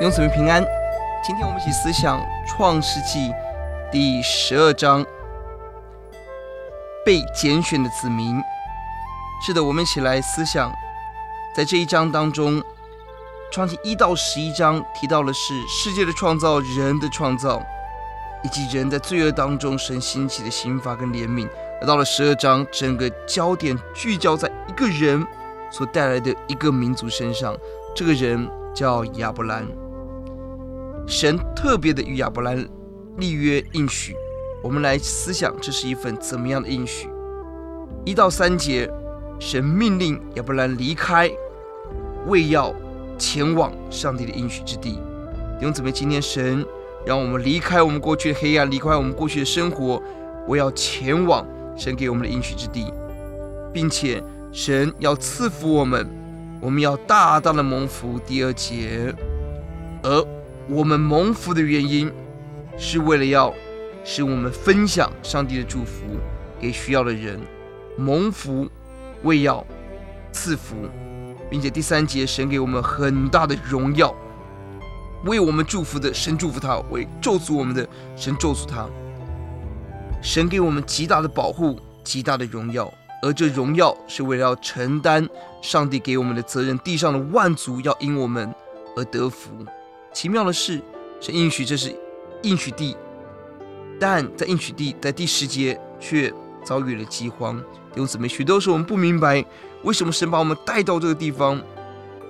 永子们平安。今天我们一起思想创世纪第十二章，被拣选的子民。是的，我们一起来思想，在这一章当中，创世一到十一章提到的是世界的创造、人的创造，以及人在罪恶当中神兴起的刑罚跟怜悯。而到了十二章，整个焦点聚焦在一个人所带来的一个民族身上，这个人叫亚伯兰。神特别的与亚伯兰立约应许，我们来思想这是一份怎么样的应许？一到三节，神命令亚伯兰离开，为要前往上帝的应许之地。弟兄姊妹，今天神让我们离开我们过去的黑暗，离开我们过去的生活，我要前往神给我们的应许之地，并且神要赐福我们，我们要大大的蒙福。第二节，而。我们蒙福的原因，是为了要使我们分享上帝的祝福给需要的人。蒙福为要赐福，并且第三节，神给我们很大的荣耀，为我们祝福的神祝福他，为咒诅我们的神咒诅他。神给我们极大的保护，极大的荣耀，而这荣耀是为了要承担上帝给我们的责任。地上的万族要因我们而得福。奇妙的是，神应许这是应许地，但在应许地在第十节却遭遇了饥荒。弟兄姊妹，许多时候我们不明白，为什么神把我们带到这个地方，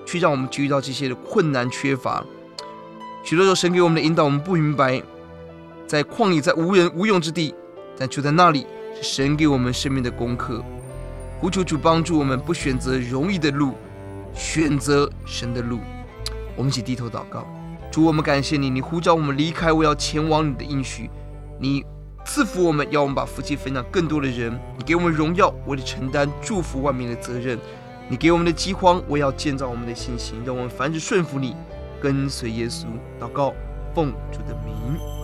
去让我们遇到这些的困难缺乏。许多时候神给我们的引导，我们不明白，在旷野，在无人无用之地，但就在那里是神给我们生命的功课。呼求主帮助我们，不选择容易的路，选择神的路。我们一起低头祷告。主，我们感谢你，你呼召我们离开，我要前往你的应许。你赐福我们，要我们把福气分享更多的人。你给我们荣耀，为了承担祝福万民的责任。你给我们的饥荒，我要建造我们的信心，让我们凡事顺服你，跟随耶稣。祷告，奉主的名。